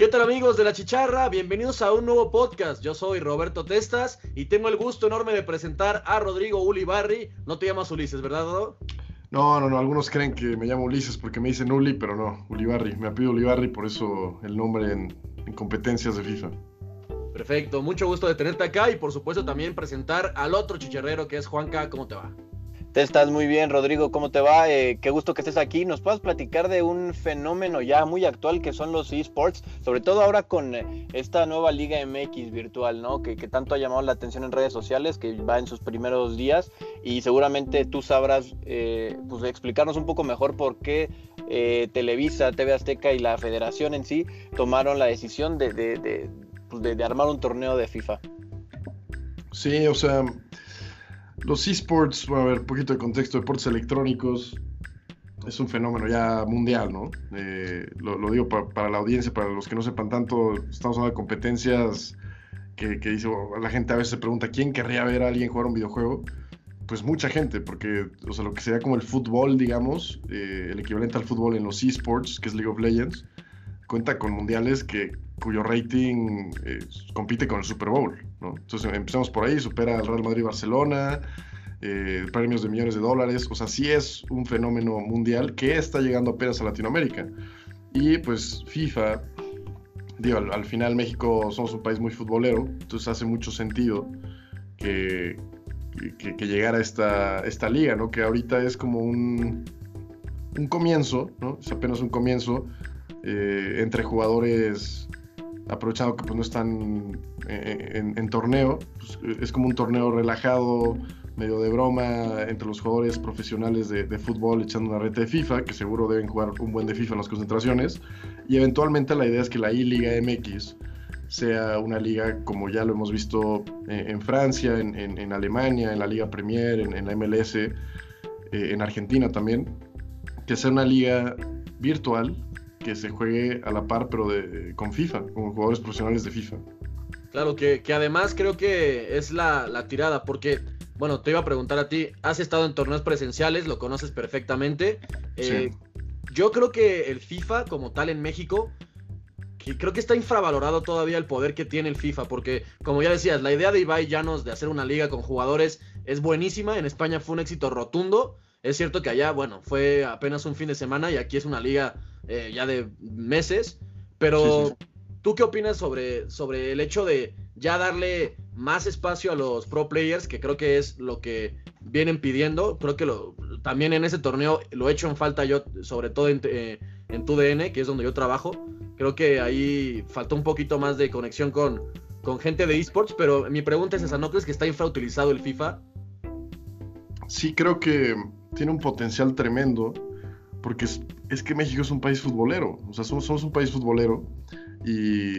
¿Qué tal amigos de la chicharra? Bienvenidos a un nuevo podcast. Yo soy Roberto Testas y tengo el gusto enorme de presentar a Rodrigo Ulibarri. No te llamas Ulises, ¿verdad, Dodo? No, no, no. Algunos creen que me llamo Ulises porque me dicen Uli, pero no, Ulibarri. Me apellido Ulibarri, por eso el nombre en, en competencias de FIFA. Perfecto, mucho gusto de tenerte acá y por supuesto también presentar al otro chicharrero que es Juanca. ¿Cómo te va? Te estás muy bien, Rodrigo. ¿Cómo te va? Eh, qué gusto que estés aquí. ¿Nos puedes platicar de un fenómeno ya muy actual que son los esports? Sobre todo ahora con eh, esta nueva Liga MX virtual, ¿no? Que, que, tanto ha llamado la atención en redes sociales, que va en sus primeros días. Y seguramente tú sabrás eh, pues, explicarnos un poco mejor por qué Televisa, TV Azteca y la federación en sí tomaron la decisión de, de, de, pues, de armar un torneo de FIFA. Sí, o sea los esports, a ver, un poquito de contexto, deportes electrónicos, es un fenómeno ya mundial, ¿no? Eh, lo, digo para, la audiencia, para los que no sepan tanto, estamos hablando de competencias que, que dice, la gente a veces se pregunta, ¿quién querría ver a alguien jugar un videojuego? Pues mucha gente, porque, o sea, lo que sería como el fútbol, digamos, eh, el equivalente al fútbol en los esports, que es League of Legends, cuenta con mundiales que, cuyo rating eh, compite con el Super Bowl. Entonces empezamos por ahí, supera al Real Madrid-Barcelona, eh, premios de millones de dólares, o sea, sí es un fenómeno mundial que está llegando apenas a Latinoamérica. Y pues FIFA, digo, al, al final México somos un país muy futbolero, entonces hace mucho sentido que, que, que llegara esta, esta liga, ¿no? Que ahorita es como un, un comienzo, ¿no? Es apenas un comienzo eh, entre jugadores aprovechando que pues, no están en, en, torneo, pues, es como un torneo relajado, medio de broma entre los jugadores profesionales de, fútbol echando una reta de FIFA, que seguro deben jugar un buen de FIFA en las concentraciones, y eventualmente la idea es que la I-Liga MX sea una liga como ya lo hemos visto en, en Francia, en, Alemania, en la Liga Premier, en, la MLS, eh, en Argentina también, que sea una liga virtual que se juegue a la par, pero de, con FIFA, con jugadores profesionales de FIFA. Claro, que, que además creo que es la, la, tirada, porque, bueno, te iba a preguntar a ti, has estado en torneos presenciales, lo conoces perfectamente. Eh, sí. Yo creo que el FIFA como tal en México, que creo que está infravalorado todavía el poder que tiene el FIFA, porque, como ya decías, la idea de Ibai Llanos de hacer una liga con jugadores es buenísima, en España fue un éxito rotundo. Es cierto que allá, bueno, fue apenas un fin de semana y aquí es una liga eh, ya de meses, pero sí, sí. ¿tú qué opinas sobre, sobre el hecho de ya darle más espacio a los pro players, que creo que es lo que vienen pidiendo? Creo que lo, también en ese torneo lo he hecho en falta yo, sobre todo en, eh, en TUDN, que es donde yo trabajo. Creo que ahí faltó un poquito más de conexión con, con gente de esports, pero mi pregunta es esa, ¿no crees que está infrautilizado el FIFA? Sí, creo que tiene un potencial tremendo porque es, que México es un país futbolero, o sea, somos, somos, un país futbolero y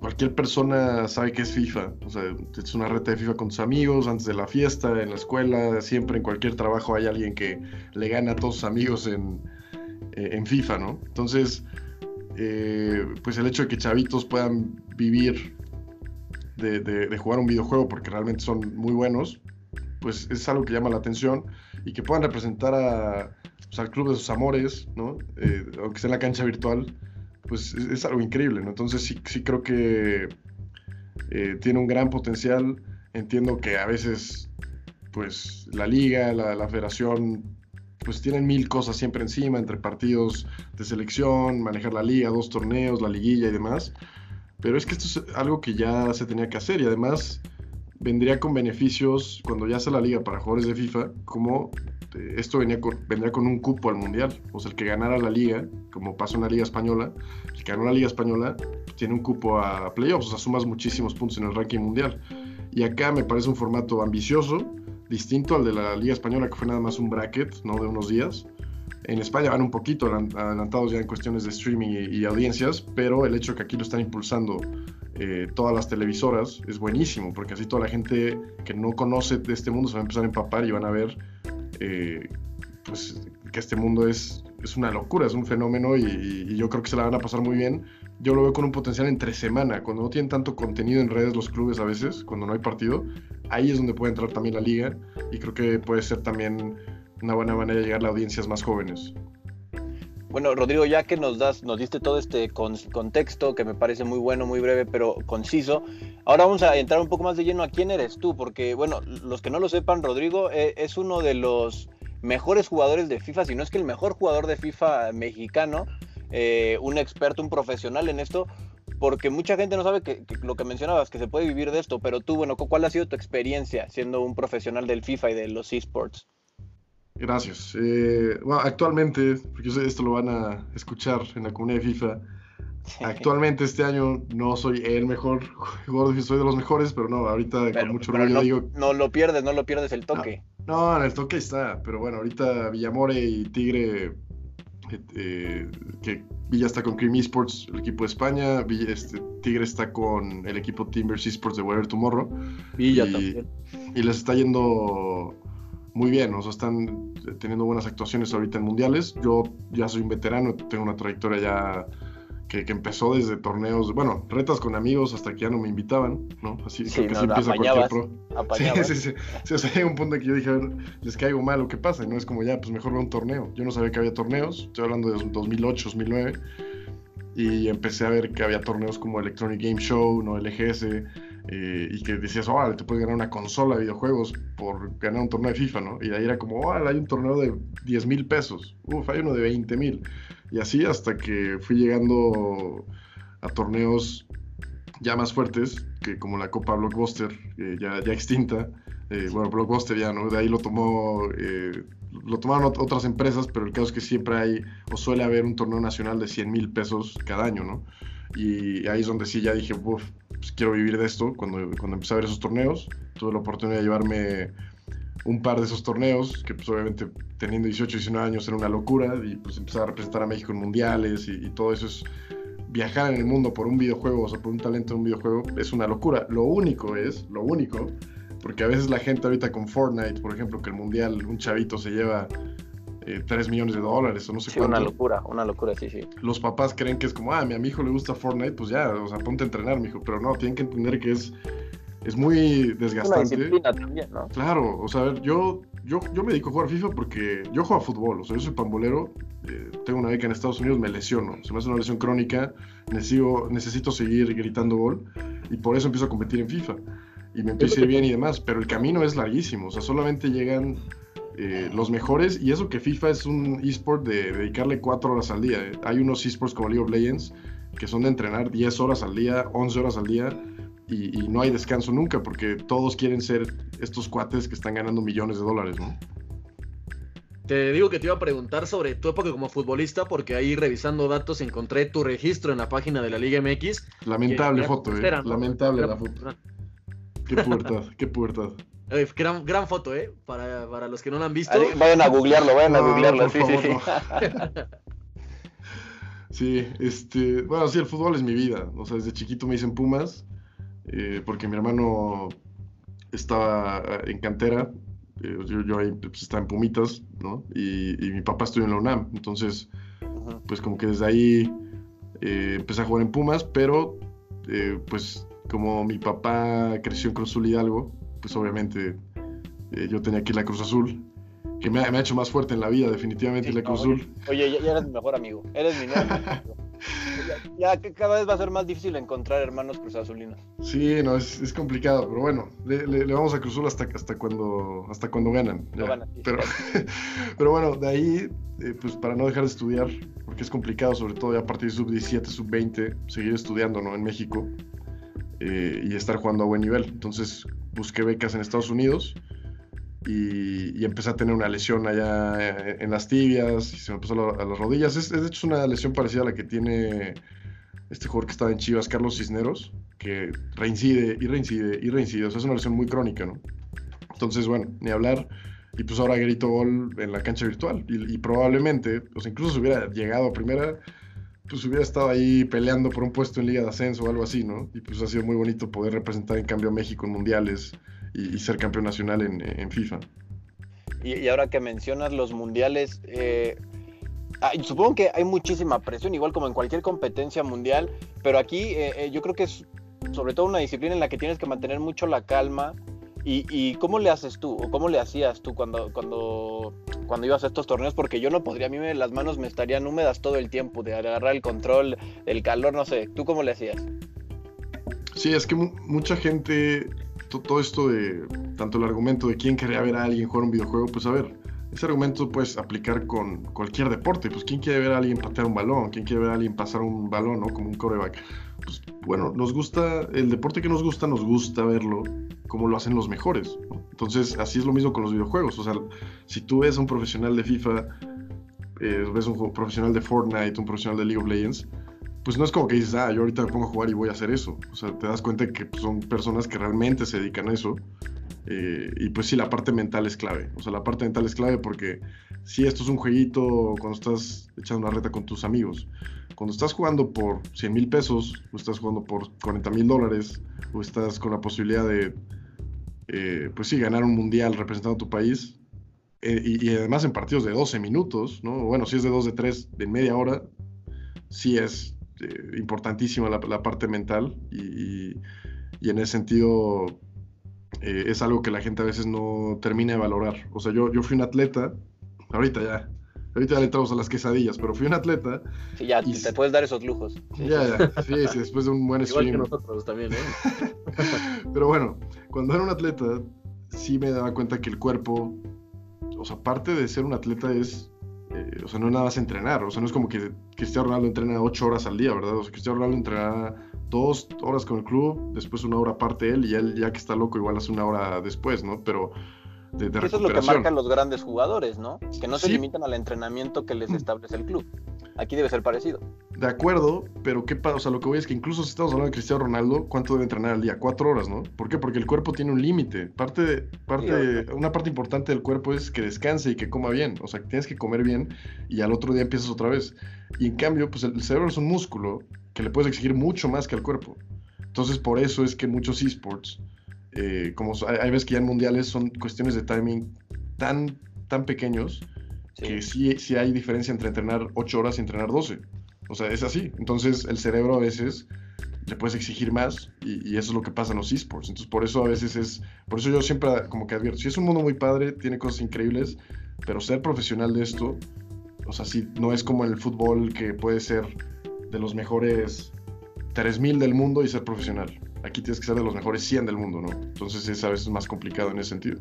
cualquier persona sabe que es FIFA, o sea, es una reta de FIFA con tus amigos, antes de la fiesta, en la escuela, siempre en cualquier trabajo hay alguien que le gana a todos sus amigos en, eh, en FIFA, ¿no? Entonces, eh, pues el hecho de que chavitos puedan vivir de, de, de jugar un videojuego porque realmente son muy buenos, pues es algo que llama la atención y que puedan representar a, pues, al club de sus amores, ¿no? Eh, aunque sea en la cancha virtual, pues es, algo increíble. Entonces sí, sí creo que eh, tiene un gran potencial. Entiendo que a veces, pues la liga, la, la, federación, pues tienen mil cosas siempre encima, entre partidos de selección, manejar la liga, dos torneos, la liguilla y demás. Pero es que esto es algo que ya se tenía que hacer y además vendría con beneficios cuando ya sea la liga para jugadores de FIFA, como este, esto venía con, vendría con un cupo al mundial. O sea, el que ganara la liga, como pasó en la Liga Española, el que ganó la Liga Española tiene un cupo a playoffs, o sea, sumas muchísimos puntos en el ranking mundial. Y acá me parece un formato ambicioso, distinto al de la Liga Española, que fue nada más un bracket, ¿no? De unos días. En España van un poquito adelantados ya en cuestiones de streaming y, y audiencias, pero el hecho que aquí lo están impulsando eh, todas las televisoras es buenísimo, porque así toda la gente que no conoce de este mundo se va a empezar a empapar y van a ver eh, pues que este mundo es, es una locura, es un fenómeno y, y, yo creo que se la van a pasar muy bien. Yo lo veo con un potencial entre semana, cuando no tienen tanto contenido en redes los clubes a veces, cuando no hay partido, ahí es donde puede entrar también la liga y creo que puede ser también una buena manera de llegar a audiencias más jóvenes. Bueno, Rodrigo, ya que nos das, nos diste todo este contexto que me parece muy bueno, muy breve, pero conciso, ahora vamos a entrar un poco más de lleno a quién eres tú, porque bueno, los que no lo sepan, Rodrigo eh, es uno de los mejores jugadores de FIFA, si no es que el mejor jugador de FIFA mexicano, eh, un experto, un profesional en esto, porque mucha gente no sabe que, lo que mencionabas, que se puede vivir de esto, pero tú, bueno, ¿cuál ha sido tu experiencia siendo un profesional del FIFA y de los esports? Gracias. Eh, bueno, actualmente, porque esto lo van a escuchar en la comunidad de FIFA, actualmente este año no soy el mejor jugador de FIFA, soy de los mejores, pero no, ahorita con mucho orgullo no, digo... No lo pierdes, no lo pierdes el toque. No, en el toque está, pero bueno, ahorita Villamore y Tigre eh, que Villa está con Cream Esports, el equipo de España, este, Tigre está con el equipo Timbers Esports de Weather Tomorrow. Villa y, también. Y les está yendo muy bien, o sea, están teniendo buenas actuaciones ahorita en mundiales. Yo ya soy un veterano, tengo una trayectoria ya que, empezó desde torneos, bueno, retas con amigos hasta que ya no me invitaban, ¿no? Así sí, que empieza cualquier pro. Sí, sí, sí, sí. O sea, hay un punto en que yo dije, a ver, les caigo mal o qué pasa, y no es como ya, pues mejor veo un torneo. Yo no sabía que había torneos, estoy hablando de 2008, 2009, y empecé a ver que había torneos como Electronic Game Show, ¿no? LGS, eh, y que decías, oh, te puedes ganar una consola de videojuegos por ganar un torneo de FIFA, ¿no? Y ahí era como, oh, hay un torneo de 10 mil pesos, uf, hay uno de 20 mil. Y así hasta que fui llegando a torneos ya más fuertes, que como la Copa Blockbuster, ya, ya extinta. Eh, bueno, Blockbuster ya, ¿no? De ahí lo tomó, eh, lo tomaron otras empresas, pero el caso es que siempre hay, o suele haber un torneo nacional de 100 mil pesos cada año, ¿no? Y ahí es donde sí ya dije, uff, pues quiero vivir de esto. Cuando, cuando empecé a ver esos torneos, tuve la oportunidad de llevarme un par de esos torneos, que pues obviamente teniendo 18, 19 años era una locura, y pues empezar a representar a México en mundiales y, todo eso es viajar en el mundo por un videojuego, o sea, por un talento de un videojuego, es una locura. Lo único es, lo único, porque a veces la gente ahorita con Fortnite, por ejemplo, que el mundial, un chavito se lleva eh, 3 millones de dólares o no sé sí, una locura, una locura, sí, sí. Los papás creen que es como, ah, a mi hijo le gusta Fortnite, pues ya, o sea, ponte a entrenar, mi hijo, pero no, tienen que entender que es es muy desgastante. Una también, ¿no? Claro, o sea, yo, yo, yo me dedico a jugar FIFA porque yo juego a fútbol, o sea, yo soy pambolero, eh, tengo una beca en Estados Unidos, me lesiono, se me hace una lesión crónica, necesito, necesito seguir gritando gol y por eso empiezo a competir en FIFA y me empiezo a ir bien y demás, pero el camino es larguísimo, o sea, solamente llegan eh, los mejores y eso que FIFA es un esport de dedicarle cuatro horas al día. Hay unos esports como League of Legends que son de entrenar 10 horas al día, 11 horas al día y, no hay descanso nunca porque todos quieren ser estos cuates que están ganando millones de dólares, ¿no? Te digo que te iba a preguntar sobre tu época como futbolista porque ahí revisando datos encontré tu registro en la página de la Liga MX. Lamentable foto, eh. Lamentable la foto. Qué puerta, qué puerta. gran, gran foto, ¿eh? Para, para, los que no la han visto. vayan a googlearlo, vayan a googlearlo. Sí, sí, sí. sí, este, bueno, sí, el fútbol es mi vida. O sea, desde chiquito me dicen Pumas eh, porque mi hermano estaba en cantera, eh, yo, ahí pues, estaba en Pumitas, ¿no? Y, mi papá estudió en la UNAM, entonces, pues como que desde ahí eh, empecé a jugar en Pumas, pero pues como mi papá creció en Cruz Azul Hidalgo, pues obviamente yo tenía aquí la Cruz Azul, que me ha, hecho más fuerte en la vida, definitivamente la Cruz Azul. Oye, ya, eres mi mejor amigo, eres mi nuevo amigo. ya, que cada vez va a ser más difícil encontrar hermanos cruzazulinos. Sí, no, es, complicado, pero bueno, le, vamos a Cruzul hasta, hasta, cuando, hasta cuando ganan. pero, pero bueno, de ahí, eh, pues para no dejar de estudiar, porque es complicado, sobre todo a partir de sub-17, sub-20, seguir estudiando ¿no? en México eh, y estar jugando a buen nivel. Entonces busqué becas en Estados Unidos y, empecé a tener una lesión allá en las tibias y se me pasó a, las rodillas. Es, de hecho una lesión parecida a la que tiene este jugador que estaba en Chivas, Carlos Cisneros, que reincide y reincide y reincide. O sea, es una lesión muy crónica, ¿no? Entonces, bueno, ni hablar. Y pues ahora grito gol en la cancha virtual. Y, probablemente, pues incluso si hubiera llegado a primera, pues hubiera estado ahí peleando por un puesto en Liga de Ascenso o algo así, ¿no? Y pues ha sido muy bonito poder representar en cambio a México en mundiales y, ser campeón nacional en, FIFA. Y, ahora que mencionas los mundiales, eh, supongo que hay muchísima presión, igual como en cualquier competencia mundial, pero aquí eh, eh, yo creo que es sobre todo una disciplina en la que tienes que mantener mucho la calma. ¿Y, cómo le haces tú? ¿O cómo le hacías tú cuando, cuando cuando ibas a estos torneos? Porque yo no podría, a mí me, las manos me estarían húmedas todo el tiempo de agarrar el control, el calor, no sé. ¿Tú cómo le hacías? Sí, es que mucha gente, todo esto de, tanto el argumento de quién quería ver a alguien jugar un videojuego, pues a ver, ese argumento puedes aplicar con cualquier deporte. Pues, ¿quién quiere ver a alguien patear un balón? ¿Quién quiere ver a alguien pasar un balón, ¿no? Como un coreback. Pues, bueno, nos gusta, el deporte que nos gusta, nos gusta verlo como lo hacen los mejores. Entonces, así es lo mismo con los videojuegos. O sea, si tú ves a un profesional de FIFA, eh, ves un profesional de Fortnite, un profesional de League of Legends, pues no es como que dices, ah, yo ahorita me pongo a jugar y voy a hacer eso. O sea, te das cuenta que pues, son personas que realmente se dedican a eso eh, y pues sí, la parte mental es clave. O sea, la parte mental es clave porque si esto es un jueguito cuando estás echando una reta con tus amigos. Cuando estás jugando por 100 mil pesos, o estás jugando por 40 mil dólares, o estás con la posibilidad de, eh, pues sí, ganar un mundial representando a tu país, eh, y, además en partidos de 12 minutos, ¿no? Bueno, si es de 2, de 3, de media hora, sí es importantísima la, parte mental y, y en ese sentido eh, es algo que la gente a veces no termina de valorar. O sea, yo, yo fui un atleta, ahorita ya, ahorita ya le entramos a las quesadillas, pero fui un atleta. Sí, ya te puedes dar esos lujos. ya, ya, sí, sí, después de un buen Igual que nosotros también, ¿eh? pero bueno, cuando era un atleta, sí me daba cuenta que el cuerpo, o sea, parte de ser un atleta es eh, o sea, no nada más entrenar, o sea, no es como que Cristiano Ronaldo entrena ocho horas al día, ¿verdad? O sea, Cristiano Ronaldo entrena dos horas con el club, después una hora aparte él, y él ya que está loco igual hace una hora después, ¿no? Pero de, Eso es lo que marcan los grandes jugadores, ¿no? Que no se limitan al entrenamiento que les mm. establece el club. Aquí debe ser parecido. De acuerdo, pero ¿qué pasa? O sea, lo que voy es que incluso si estamos hablando de Cristiano Ronaldo, ¿cuánto debe entrenar al día? Cuatro horas, ¿no? ¿Por qué? Porque el cuerpo tiene un límite. Parte, parte, una parte importante del cuerpo es que descanse y que coma bien. O sea, que tienes que comer bien y al otro día empiezas otra vez. Y en cambio, pues el cerebro es un músculo que le puedes exigir mucho más que al cuerpo. Entonces, por eso es que muchos esports, eh, como hay, veces que ya en mundiales son cuestiones de timing tan, tan pequeños que sí, sí hay diferencia entre entrenar 8 horas y entrenar 12. O sea, es así. Entonces el cerebro a veces le puedes exigir más y, eso es lo que pasa en los esports. Entonces por eso a veces es, por eso yo siempre como que advierto, si es un mundo muy padre, tiene cosas increíbles, pero ser profesional de esto, o sea, sí, no es como el fútbol que puede ser de los mejores 3000 del mundo y ser profesional. Aquí tienes que ser de los mejores 100 del mundo, ¿no? Entonces es a veces más complicado en ese sentido.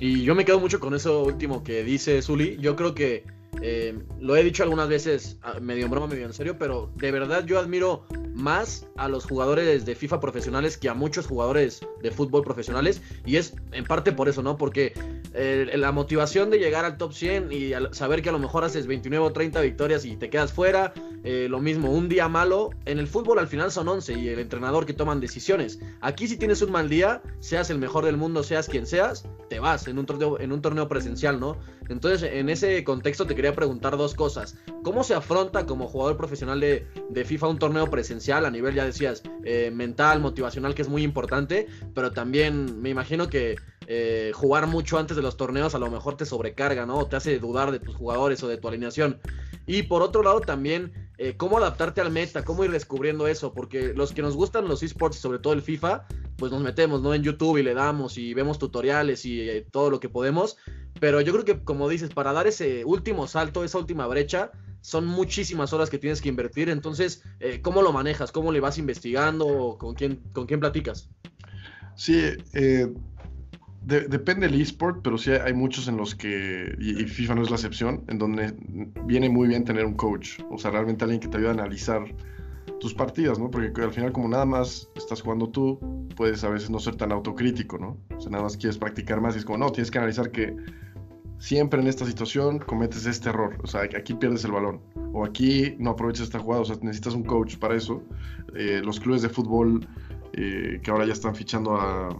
Y yo me quedo mucho con eso último que dice Zully. Yo creo que eh, lo he dicho algunas veces, medio en broma, medio en serio, pero de verdad yo admiro más a los jugadores de FIFA profesionales que a muchos jugadores de fútbol profesionales. Y es en parte por eso, ¿no? Porque eh, la motivación de llegar al top 100 y saber que a lo mejor haces 29 o 30 victorias y te quedas fuera, eh, lo mismo, un día malo, en el fútbol al final son 11 y el entrenador que toman decisiones. Aquí si tienes un mal día, seas el mejor del mundo, seas quien seas, te vas en un torneo, en un torneo presencial, ¿no? Entonces en ese contexto te quería preguntar dos cosas. ¿Cómo se afronta como jugador profesional de, de FIFA un torneo presencial a nivel, ya decías, eh, mental, motivacional, que es muy importante, pero también me imagino que eh, jugar mucho antes de los torneos a lo mejor te sobrecarga, ¿no? O te hace dudar de tus jugadores o de tu alineación. Y por otro lado también, eh, cómo adaptarte al meta, cómo ir descubriendo eso, porque los que nos gustan los esports y sobre todo el FIFA, pues nos metemos, ¿no? En YouTube y le damos y vemos tutoriales y eh, todo lo que podemos. Pero yo creo que, como dices, para dar ese último salto, esa última brecha, son muchísimas horas que tienes que invertir. Entonces, ¿cómo lo manejas? ¿Cómo le vas investigando? ¿Con quién, con quién platicas? Sí, eh, depende del esport, pero sí hay muchos en los que, y, FIFA no es la excepción, en donde viene muy bien tener un coach, o sea, realmente alguien que te ayude a analizar tus partidas, ¿no? Porque al final como nada más estás jugando tú, puedes a veces no ser tan autocrítico, ¿no? O sea, nada más quieres practicar más y es como, no, tienes que analizar que siempre en esta situación cometes este error, o sea, aquí pierdes el balón, o aquí no aprovechas esta jugada, o sea, necesitas un coach para eso. Eh, los clubes de fútbol eh, que ahora ya están fichando a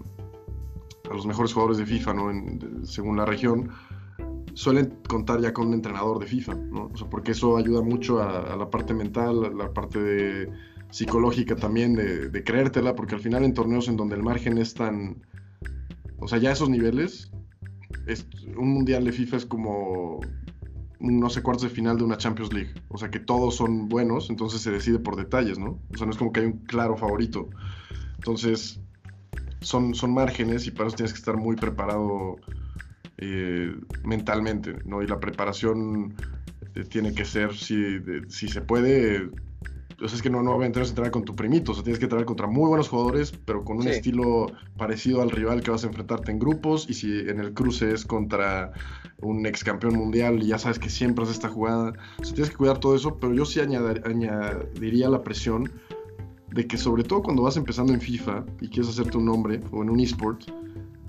a los mejores jugadores de FIFA, ¿no? según la región, suelen contar ya con un entrenador de FIFA, ¿no? O sea, porque eso ayuda mucho a, la parte mental, a la parte de, psicológica también, de, creértela, porque al final en torneos en donde el margen es tan... O sea, ya esos niveles, es, un mundial de FIFA es como no sé cuartos de final de una Champions League. O sea que todos son buenos, entonces se decide por detalles, ¿no? O sea, no es como que hay un claro favorito. Entonces, son, son márgenes y para eso tienes que estar muy preparado eh, mentalmente, ¿no? Y la preparación eh, tiene que ser, si, si se puede, o sea, es que no, no vas a entrenar con tu primito, o sea, tienes que entrenar contra muy buenos jugadores, pero con un estilo parecido al rival que vas a enfrentarte en grupos, y si en el cruce es contra un ex campeón mundial y ya sabes que siempre haces esta jugada, o sea, tienes que cuidar todo eso, pero yo sí añadiría la presión de que sobre todo cuando vas empezando en FIFA y quieres hacerte un nombre o en un esport,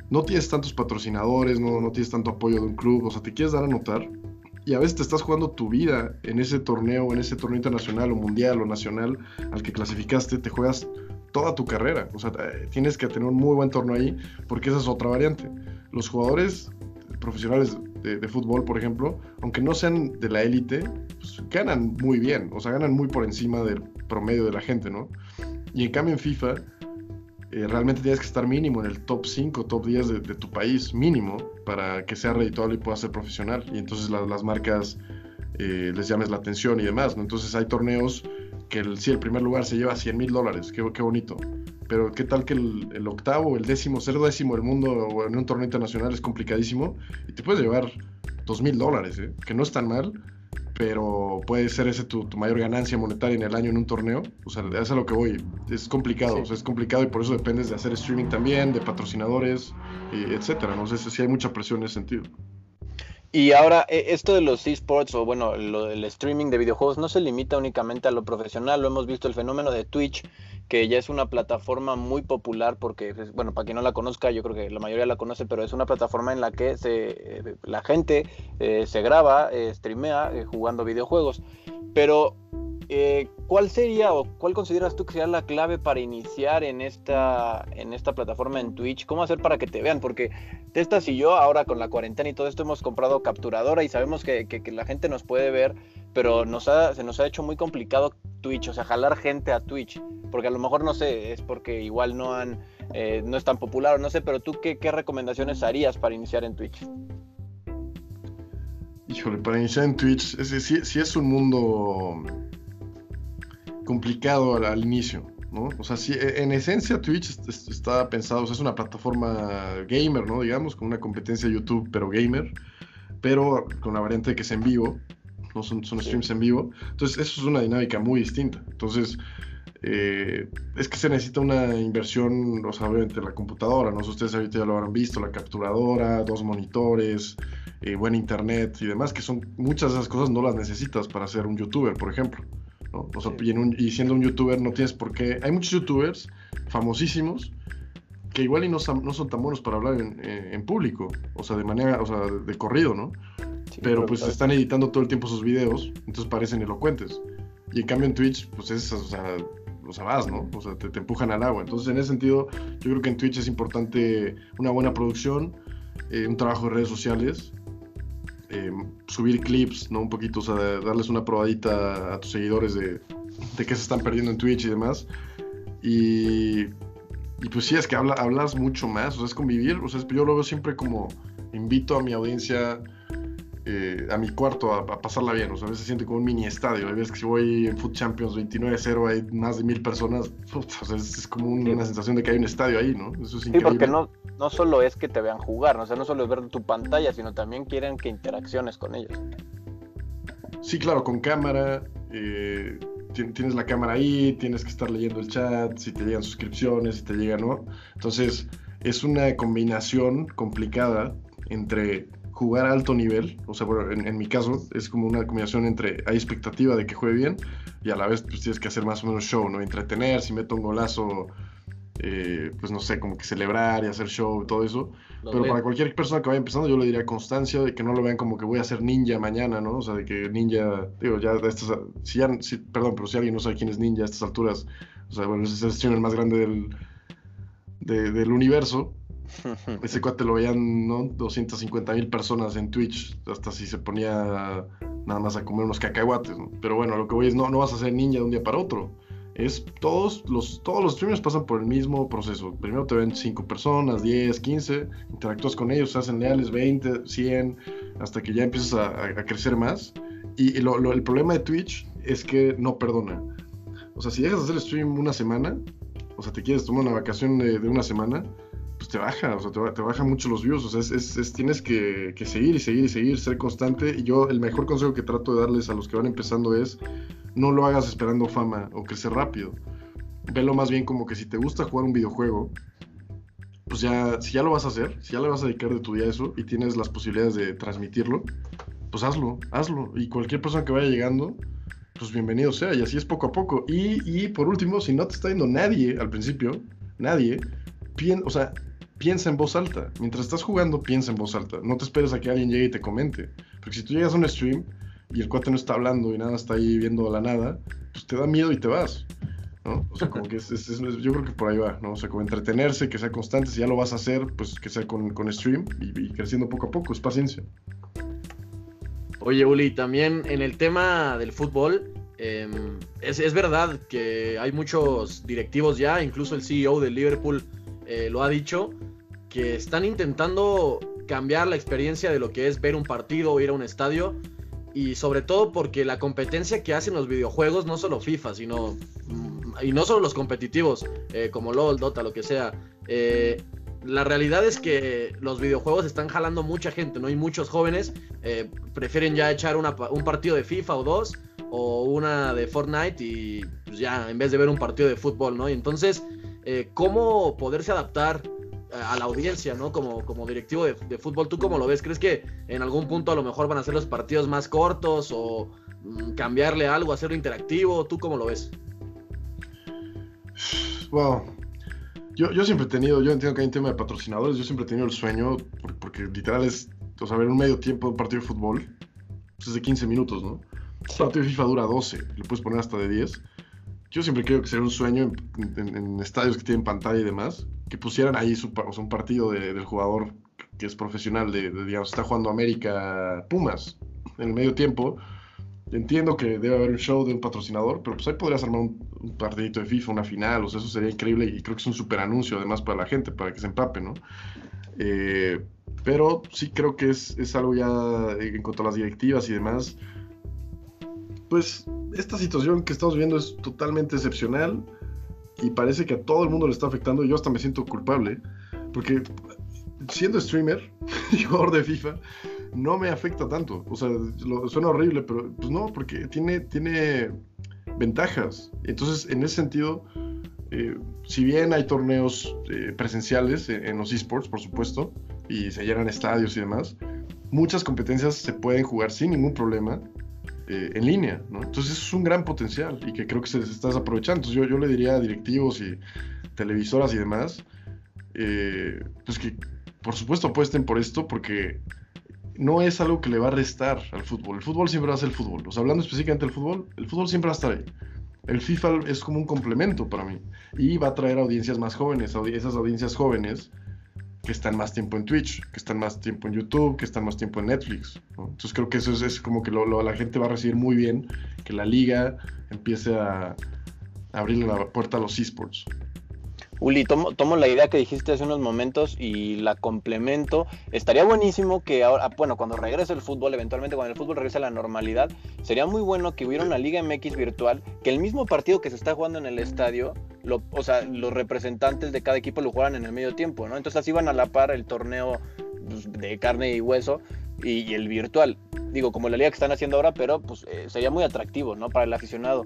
no tienes tantos patrocinadores, no, no tienes tanto apoyo de un club, o sea, te quieres dar a notar y a veces te estás jugando tu vida en ese torneo, en ese torneo internacional o mundial o nacional al que clasificaste, te juegas toda tu carrera. O sea, tienes que tener un muy buen torneo ahí porque esa es otra variante. Los jugadores profesionales de, fútbol, por ejemplo, aunque no sean de la élite, pues ganan muy bien, o sea, ganan muy por encima del promedio de la gente, ¿no? Y en cambio en FIFA, eh, realmente tienes que estar mínimo en el top 5, top 10 de, tu país, mínimo, para que sea redituable y pueda ser profesional. Y entonces las marcas eh, les llames la atención y demás, ¿no? Entonces hay torneos que el, sí, el primer lugar se lleva 100 mil dólares, qué, qué, bonito. Pero qué tal que el, el, octavo, el décimo, ser décimo del mundo o en un torneo internacional es complicadísimo y te puedes llevar 2 mil dólares, ¿eh? que no es tan mal, pero puede ser ese tu, mayor ganancia monetaria en el año en un torneo. O sea, es a lo que voy. Es complicado, o sea, es complicado y por eso dependes de hacer streaming también, de patrocinadores, etcétera. No sé si hay mucha presión en ese sentido. Y ahora, e, esto de los esports o bueno, el streaming de videojuegos no se limita únicamente a lo profesional, lo hemos visto el fenómeno de Twitch, que ya es una plataforma muy popular porque, pues, bueno, para quien no la conozca, yo creo que la mayoría la conoce, pero es una plataforma en la que se, eh, la gente eh, se graba, eh, streamea jugando videojuegos. Pero eh, ¿cuál sería o cuál consideras tú que sería la clave para iniciar en esta, en esta plataforma en Twitch? ¿Cómo hacer para que te vean? Porque Testas y yo ahora con la cuarentena y todo esto hemos comprado capturadora y sabemos que, la gente nos puede ver, pero nos se nos ha hecho muy complicado Twitch, o sea, jalar gente a Twitch, porque a lo mejor no sé, es porque igual no han, eh, no es tan popular o no sé, pero tú qué, recomendaciones harías para iniciar en Twitch? Híjole, para iniciar en Twitch, si es un mundo complicado al, inicio, ¿no? O sea, sí, e, en esencia Twitch está pensado, o sea, es una plataforma gamer, ¿no? Digamos, con una competencia de YouTube, pero gamer, pero con la variante que es en vivo, no son, son streams en vivo. Entonces, eso es una dinámica muy distinta. Entonces, eh, es que se necesita una inversión, o sea, obviamente la computadora, ¿no? Ustedes ahorita ya lo habrán visto, la capturadora, dos monitores, eh, buen internet y demás, que son muchas de esas cosas no las necesitas para ser un youtuber, por ejemplo y, siendo un youtuber no tienes por qué... Hay muchos youtubers famosísimos que igual y no, no son tan buenos para hablar en, en, público, o sea, de manera, o sea, de, corrido, ¿no? Pero pues están editando todo el tiempo sus videos, entonces parecen elocuentes. Y en cambio en Twitch, pues es, o sea, o sea vas, ¿no? O sea, te, te, empujan al agua. Entonces, en ese sentido, yo creo que en Twitch es importante una buena producción, eh, un trabajo de redes sociales eh, subir clips, ¿no? Un poquito, o sea, darles una probadita a tus seguidores de, de qué se están perdiendo en Twitch y demás. Y, y pues sí, es que habla, hablas mucho más, o sea, es convivir, o sea, yo lo veo siempre como invito a mi audiencia eh, a mi cuarto a, pasarla bien. O sea, a veces se siente como un mini estadio. Hay veces que si voy en Foot Champions 29-0 hay más de mil personas. o sea, es, como una sensación de que hay un estadio ahí, ¿no? Eso es increíble. Sí, porque no, no solo es que te vean jugar, ¿no? o sea, no solo es ver tu pantalla, sino también quieren que interacciones con ellos. Sí, claro, con cámara. Eh, tienes la cámara ahí, tienes que estar leyendo el chat, si te llegan suscripciones, si te llegan, ¿no? Entonces, es una combinación complicada entre jugar a alto nivel, o sea, en, mi caso es como una combinación entre hay expectativa de que juegue bien y a la vez pues tienes que hacer más o menos show, ¿no? Entretener, si meto un golazo, eh, pues no sé, como que celebrar y hacer show, todo eso. pero para cualquier persona que vaya empezando yo le diría constancia, de que no lo vean como que voy a ser ninja mañana, ¿no? O sea, de que ninja, digo, ya estas, si ya, perdón, pero si alguien no sabe quién es ninja a estas alturas, o sea, bueno, es el streamer más grande del, del universo ese cuate lo veían, ¿no? 250 mil personas en Twitch, hasta si se ponía nada más a comer unos cacahuates, Pero bueno, lo que voy es, no, no vas a ser ninja de un día para otro. Es todos los, todos los streamers pasan por el mismo proceso. Primero te ven 5 personas, 10, 15, interactúas con ellos, se hacen leales 20, 100, hasta que ya empiezas a, crecer más. Y, el problema de Twitch es que no perdona. O sea, si dejas de hacer stream una semana, o sea, te quieres tomar una vacación de, de una semana, pues te baja, o sea, te, baja mucho los views, o sea, es, tienes que, seguir y seguir y seguir, ser constante. Y yo, el mejor consejo que trato de darles a los que van empezando es, no lo hagas esperando fama o crecer rápido. Velo más bien como que si te gusta jugar un videojuego, pues ya, si ya lo vas a hacer, si ya le vas a dedicar de tu día a eso y tienes las posibilidades de transmitirlo, pues hazlo, hazlo. Y cualquier persona que vaya llegando, pues bienvenido sea. Y así es poco a poco. Y, y por último, si no te está yendo nadie al principio, nadie, o sea, piensa en voz alta. Mientras estás jugando, piensa en voz alta. No te esperes a que alguien llegue y te comente. Porque si tú llegas a un stream y el cuate no está hablando y nada está ahí viendo la nada, pues te da miedo y te vas. ¿no? O sea, como que es, yo creo que por ahí va, ¿no? O sea, como entretenerse, que sea constante. Si ya lo vas a hacer, pues que sea con, con stream y, creciendo poco a poco. Es paciencia. Oye, Uli, también en el tema del fútbol, em, es, es, verdad que hay muchos directivos ya, incluso el CEO del Liverpool eh, lo ha dicho, que están intentando cambiar la experiencia de lo que es ver un partido o ir a un estadio. Y sobre todo porque la competencia que hacen los videojuegos, no solo FIFA, sino. Mm, y no solo los competitivos, eh, como LOL, Dota, lo que sea. Eh, la realidad es que los videojuegos están jalando mucha gente, ¿no? hay muchos jóvenes prefieren ya echar un partido de FIFA o dos, o una de Fortnite, y pues ya, en vez de ver un partido de fútbol, ¿no? Y entonces, ¿cómo poderse adaptar a la audiencia, ¿no? Como, como directivo de, fútbol, ¿tú cómo lo ves? ¿Crees que en algún punto a lo mejor van a ser los partidos más cortos o mm, cambiarle algo, hacerlo interactivo? ¿Tú cómo lo ves? Wow. Yo, yo siempre he tenido, yo entiendo que hay un tema de patrocinadores, yo siempre he tenido el sueño, porque, literal es, o sea, ver un medio tiempo de un partido de fútbol, pues es de 15 minutos, ¿no? Un partido de FIFA dura 12, le puedes poner hasta de 10. Yo siempre creo que sería un sueño en estadios que tienen pantalla y demás, que pusieran ahí su, un partido del jugador que es profesional, de, digamos, está jugando América Pumas en el medio tiempo. Entiendo que debe haber un show de un patrocinador, pero pues ahí podrías armar un, partidito de FIFA, una final, o sea, eso sería increíble y creo que es un super anuncio además para la gente, para que se empape, ¿no? Eh, pero sí creo que es, es algo ya en cuanto a las directivas y demás. Pues esta situación que estamos viendo es totalmente excepcional y parece que a todo el mundo le está afectando. Yo hasta me siento culpable, porque siendo streamer y jugador de FIFA, no me afecta tanto. O sea, suena horrible, pero pues no, porque tiene, tiene ventajas. Entonces, en ese sentido, eh, si bien hay torneos eh, presenciales en, en, los esports, por supuesto, y se llenan estadios y demás, muchas competencias se pueden jugar sin ningún problema eh, en línea, ¿no? Entonces es un gran potencial y que creo que se, está desaprovechando. Entonces yo, yo, le diría a directivos y televisoras y demás, eh, pues que por supuesto apuesten por esto porque no es algo que le va a restar al fútbol. El fútbol siempre va a ser el fútbol. O sea, hablando específicamente del fútbol, el fútbol siempre va a estar ahí. El FIFA es como un complemento para mí y va a traer audiencias más jóvenes, esas audiencias jóvenes que están más tiempo en Twitch, que están más tiempo en YouTube, que están más tiempo en Netflix. Entonces creo que eso es, como que lo, la gente va a recibir muy bien, que la liga empiece a, a abrirle la puerta a los esports. Uli, tomo, la idea que dijiste hace unos momentos y la complemento. Estaría buenísimo que ahora, bueno, cuando regrese el fútbol, eventualmente cuando el fútbol regrese a la normalidad, sería muy bueno que hubiera una Liga MX virtual, que el mismo partido que se está jugando en el estadio, o sea, los representantes de cada equipo lo jugaran en el medio tiempo, ¿no? Entonces así van a la par el torneo pues, de carne y hueso y, el virtual. Digo, como la liga que están haciendo ahora, pero pues eh, sería muy atractivo, ¿no? Para el aficionado.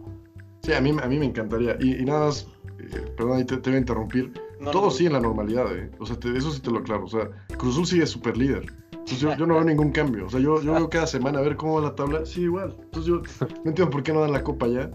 Sí, a mí, a mí me encantaría. Y, y nada más eh, perdón, te, te, voy a interrumpir. Todo sigue en la normalidad, ¿eh? O sea, eso sí te lo aclaro. O sea, Cruz Azul sigue super líder. Entonces yo, no veo ningún cambio. O sea, yo, yo veo cada semana a ver cómo va la tabla. Sí, igual. Entonces yo no entiendo por qué no dan la copa ya.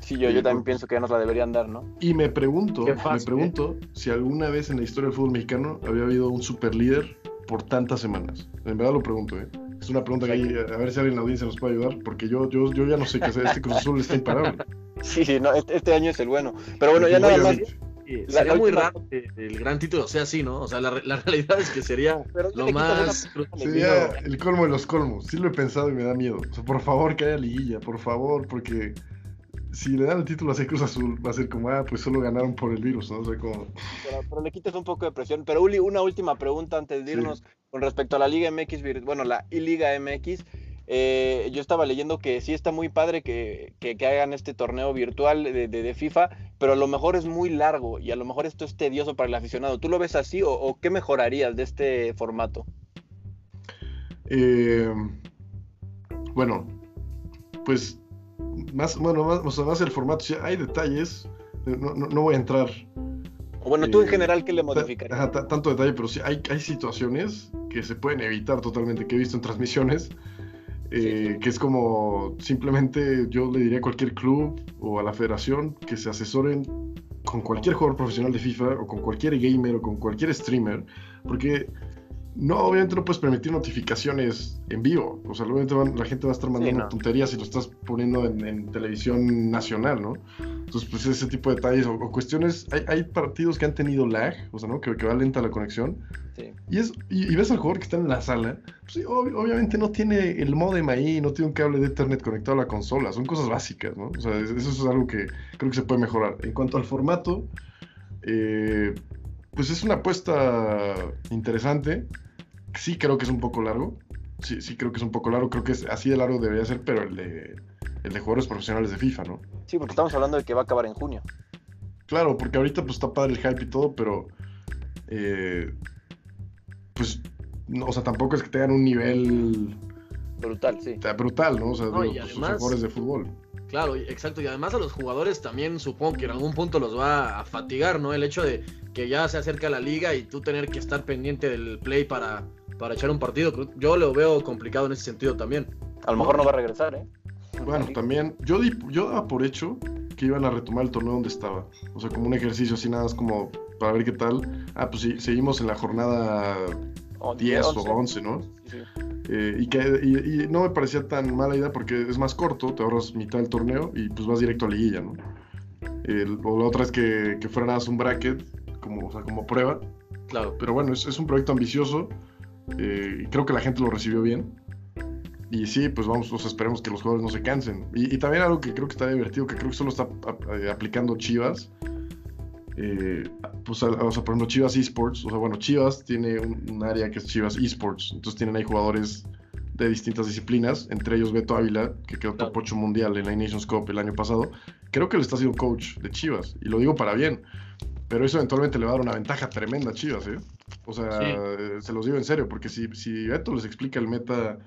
Sí, yo, yo también pienso que ya nos la deberían dar, ¿no? Y me pregunto, me pregunto si alguna vez en la historia del fútbol mexicano había habido un super líder por tantas semanas. En verdad lo pregunto, ¿eh? Es una pregunta que hay, a ver si alguien en la audiencia nos puede ayudar, porque yo, yo, yo ya no sé qué hacer. Este Cruz Azul está imparable. Sí, sí, no, este, este, año es el bueno. Pero bueno, ya nada más. sería muy raro que el gran título sea así, ¿no? O sea, la, la realidad es que sería lo más. Sería el colmo de los colmos. Sí lo he pensado y me da miedo. O sea, por favor, que haya liguilla, por favor, porque si le dan el título a Cruz Azul, va a ser como, ah, pues solo ganaron por el virus, ¿no? O sea, como... pero, le quitas un poco de presión. Pero Uli, una última pregunta antes de irnos con respecto a la Liga MX, bueno, la I-Liga MX. Eh, yo estaba leyendo que sí está muy padre que, que, hagan este torneo virtual de, de, FIFA, pero a lo mejor es muy largo y a lo mejor esto es tedioso para el aficionado. ¿Tú lo ves así o, qué mejorarías de este formato? Eh, bueno, pues más, bueno, más, más el formato, hay detalles, no, voy a entrar. bueno, tú en eh, general, ¿qué le modificarías? tanto detalle, pero sí hay, hay situaciones que se pueden evitar totalmente, que he visto en transmisiones, eh, que es como simplemente yo le diría a cualquier club o a la federación que se asesoren con cualquier jugador profesional de FIFA o con cualquier gamer o con cualquier streamer, porque no, obviamente no puedes permitir notificaciones en vivo. O sea, obviamente la gente va a estar mandando tonterías si lo estás poniendo en, televisión nacional, ¿no? Entonces, pues ese tipo de detalles o, cuestiones. Hay, partidos que han tenido lag, o sea, ¿no? Que, va lenta la conexión. Sí. Y, es, y, ves al jugador que está en la sala. Pues, obviamente no tiene el modem ahí, no tiene un cable de Ethernet conectado a la consola. Son cosas básicas, ¿no? O sea, eso es algo que creo que se puede mejorar. En cuanto al formato, eh, pues es una apuesta interesante sí creo que es un poco largo. Sí, sí creo que es un poco largo. Creo que es así de largo debería ser, pero el de, el de jugadores profesionales de FIFA, ¿no? Sí, porque estamos hablando de que va a acabar en junio. Claro, porque ahorita pues está padre el hype y todo, pero eh, pues, o sea, tampoco es que tengan un nivel brutal, sí. Brutal, ¿no? O sea, pues, jugadores de fútbol. Claro, exacto. Y además a los jugadores también supongo que en algún punto los va a fatigar, ¿no? El hecho de que ya se acerca la liga y tú tener que estar pendiente del play para para echar un partido. Yo lo veo complicado en ese sentido también. A lo mejor no va a regresar, ¿eh? Bueno, también, yo, di, yo daba por hecho que iban a retomar el torneo donde estaba. O sea, como un ejercicio así, nada más como para ver qué tal. Ah, pues sí, seguimos en la jornada 10 o 11, ¿no? Sí. Eh, y, que, y, no me parecía tan mala idea porque es más corto, te ahorras mitad del torneo y pues vas directo a liguilla, ¿no? o la otra es que, que fuera nada más un bracket, como, o sea, como prueba. Claro. Pero bueno, es, es un proyecto ambicioso eh, creo que la gente lo recibió bien. Y sí, pues vamos, o esperemos que los jugadores no se cansen. Y, también algo que creo que está divertido, que creo que solo está eh, aplicando Chivas. Eh, pues, o sea, por ejemplo, Chivas Esports. O sea, bueno, Chivas tiene un, área que es Chivas Esports. Entonces tienen ahí jugadores de distintas disciplinas, entre ellos Beto Ávila, que quedó top 8 mundial en la Nations Cup el año pasado. Creo que le está siendo coach de Chivas. Y lo digo para bien. Pero eso eventualmente le va a dar una ventaja tremenda a Chivas, ¿eh? O sea, se los digo en serio, porque si, si Beto les explica el meta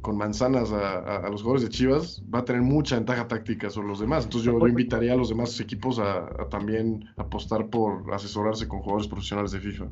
con manzanas a, los jugadores de Chivas, va a tener mucha ventaja táctica sobre los demás. Entonces yo, invitaría a los demás equipos a, también apostar por asesorarse con jugadores profesionales de FIFA.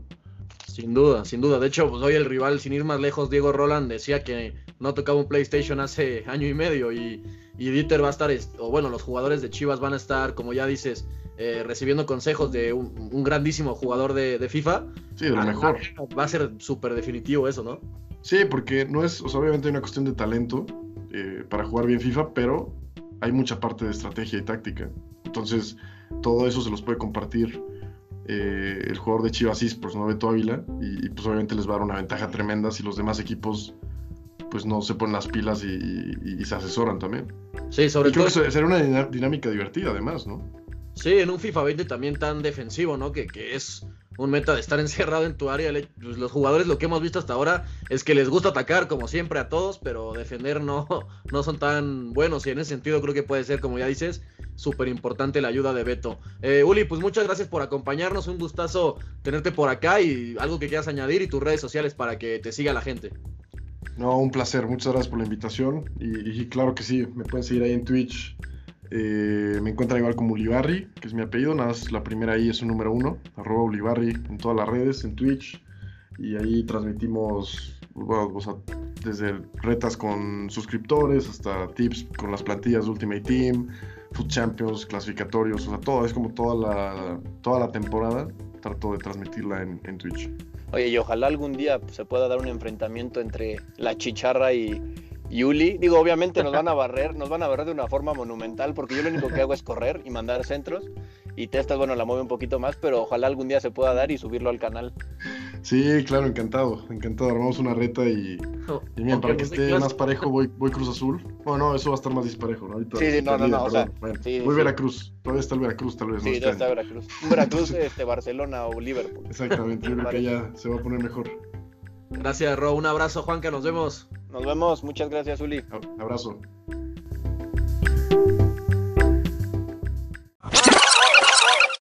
Sin duda, sin duda. De hecho, pues hoy el rival, sin ir más lejos, Diego Roland decía que no tocaba un PlayStation hace año y medio y, y Dieter va a estar, o bueno, los jugadores de Chivas van a estar, como ya dices, eh, recibiendo consejos de un, grandísimo jugador de, FIFA. Sí, de lo mejor. Va a ser súper definitivo eso, ¿no? Sí, porque no es, o sea, obviamente hay una cuestión de talento eh, para jugar bien FIFA, pero hay mucha parte de estrategia y táctica. Entonces, todo eso se los puede compartir eh, el jugador de Chivas Esports, ¿no? Beto Ávila, y, pues obviamente les va a dar una ventaja tremenda si los demás equipos pues no se ponen las pilas y, se asesoran también. Sí, sobre todo. Creo que será una dinámica divertida además, ¿no? Sí, en un FIFA 20 también tan defensivo, ¿no? Que, es un meta de estar encerrado en tu área. Pues, los jugadores lo que hemos visto hasta ahora es que les gusta atacar como siempre a todos, pero defender no, no son tan buenos y en ese sentido creo que puede ser, como ya dices, súper importante la ayuda de Beto. Eh, Uli, pues muchas gracias por acompañarnos, un gustazo tenerte por acá y algo que quieras añadir y tus redes sociales para que te siga la gente. No, un placer, muchas gracias por la invitación y, y claro que sí, me pueden seguir ahí en Twitch eh, me encuentran igual como Ulibarri, que es mi apellido, nada más la primera ahí es un número uno, arroba Ulibarri en todas las redes, en Twitch, y ahí transmitimos desde retas con suscriptores hasta tips con las plantillas de Ultimate Team, Food Champions, clasificatorios, o sea, todo, es como toda la, toda la temporada, trato de transmitirla en, en Twitch. Oye, y ojalá algún día se pueda dar un enfrentamiento entre la chicharra y, Yuli, digo, obviamente nos van a barrer, nos van a barrer de una forma monumental, porque yo lo único que hago es correr y mandar centros. Y Testas, bueno, la mueve un poquito más, pero ojalá algún día se pueda dar y subirlo al canal. Sí, claro, encantado, encantado. Armamos una reta y, oh, y mira, para que esté más parejo voy, voy Cruz Azul. Bueno, no, eso va a estar más disparejo, ¿no? sí, sí, no, no, no, o sea, voy Veracruz, todavía está el Veracruz, tal vez. Sí, no está Veracruz. Veracruz, este, Barcelona o Liverpool. Exactamente, yo creo que ya se va a poner mejor. Gracias, Ro. Un abrazo, Juan, que nos vemos. Nos vemos. Muchas gracias, Uli. Abrazo.